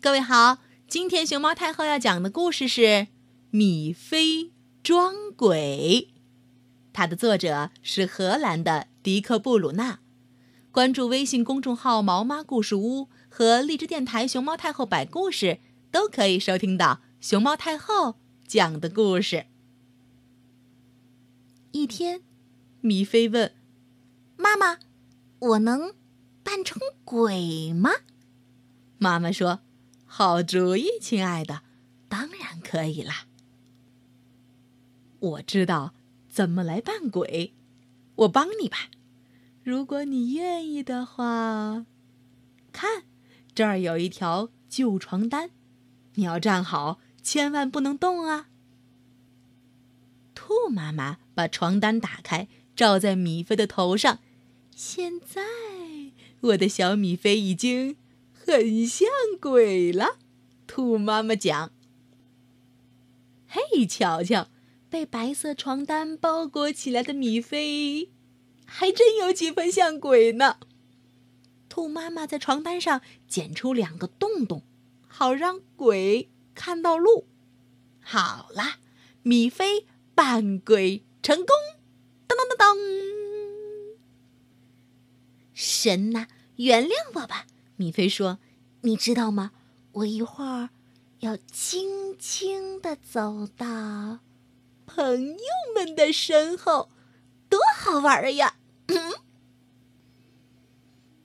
各位好，今天熊猫太后要讲的故事是《米菲装鬼》，它的作者是荷兰的迪克·布鲁纳。关注微信公众号“毛妈故事屋”和荔枝电台“熊猫太后摆故事”，都可以收听到熊猫太后讲的故事。一天，米菲问妈妈：“我能扮成鬼吗？”妈妈说。好主意，亲爱的，当然可以啦。我知道怎么来扮鬼，我帮你吧。如果你愿意的话，看，这儿有一条旧床单，你要站好，千万不能动啊。兔妈妈把床单打开，罩在米菲的头上。现在，我的小米菲已经。很像鬼了，兔妈妈讲。嘿，瞧瞧，被白色床单包裹起来的米菲，还真有几分像鬼呢。兔妈妈在床单上剪出两个洞洞，好让鬼看到路。好啦，米菲扮鬼成功！当当当当！神呐，原谅我吧。米菲说：“你知道吗？我一会儿要轻轻的走到朋友们的身后，多好玩呀！”嗯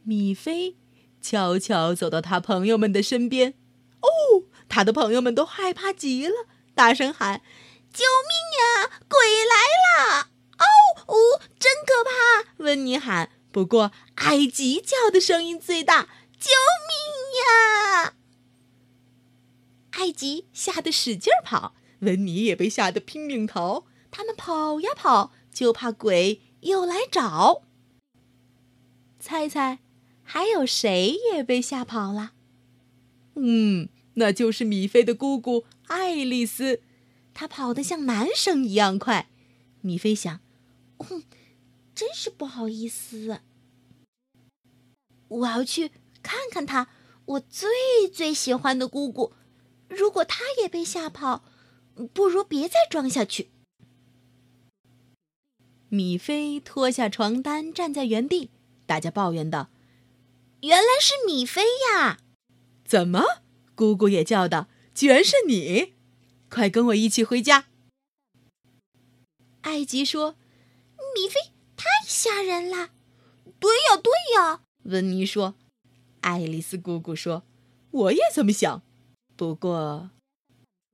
米菲悄悄走到他朋友们的身边。哦，他的朋友们都害怕极了，大声喊：“救命呀！鬼来了！”哦哦，真可怕！温妮喊。不过，埃及叫的声音最大。救命呀！艾吉吓得使劲跑，温尼也被吓得拼命逃。他们跑呀跑，就怕鬼又来找。猜猜，还有谁也被吓跑了？嗯，那就是米菲的姑姑爱丽丝。她跑得像男生一样快。米菲想：“嗯，真是不好意思，我要去。”看看他，我最最喜欢的姑姑。如果他也被吓跑，不如别再装下去。米菲脱下床单，站在原地。大家抱怨道：“原来是米菲呀！”怎么？姑姑也叫道：“居然是你！快跟我一起回家。”艾吉说：“米菲太吓人了。”“对呀，对呀。”温妮说。爱丽丝姑姑说：“我也这么想，不过，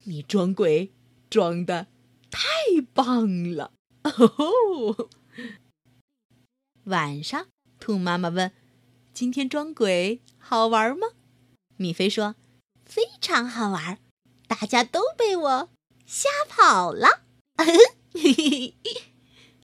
你装鬼装的太棒了。”哦吼晚上，兔妈妈问：“今天装鬼好玩吗？”米菲说：“非常好玩，大家都被我吓跑了。”。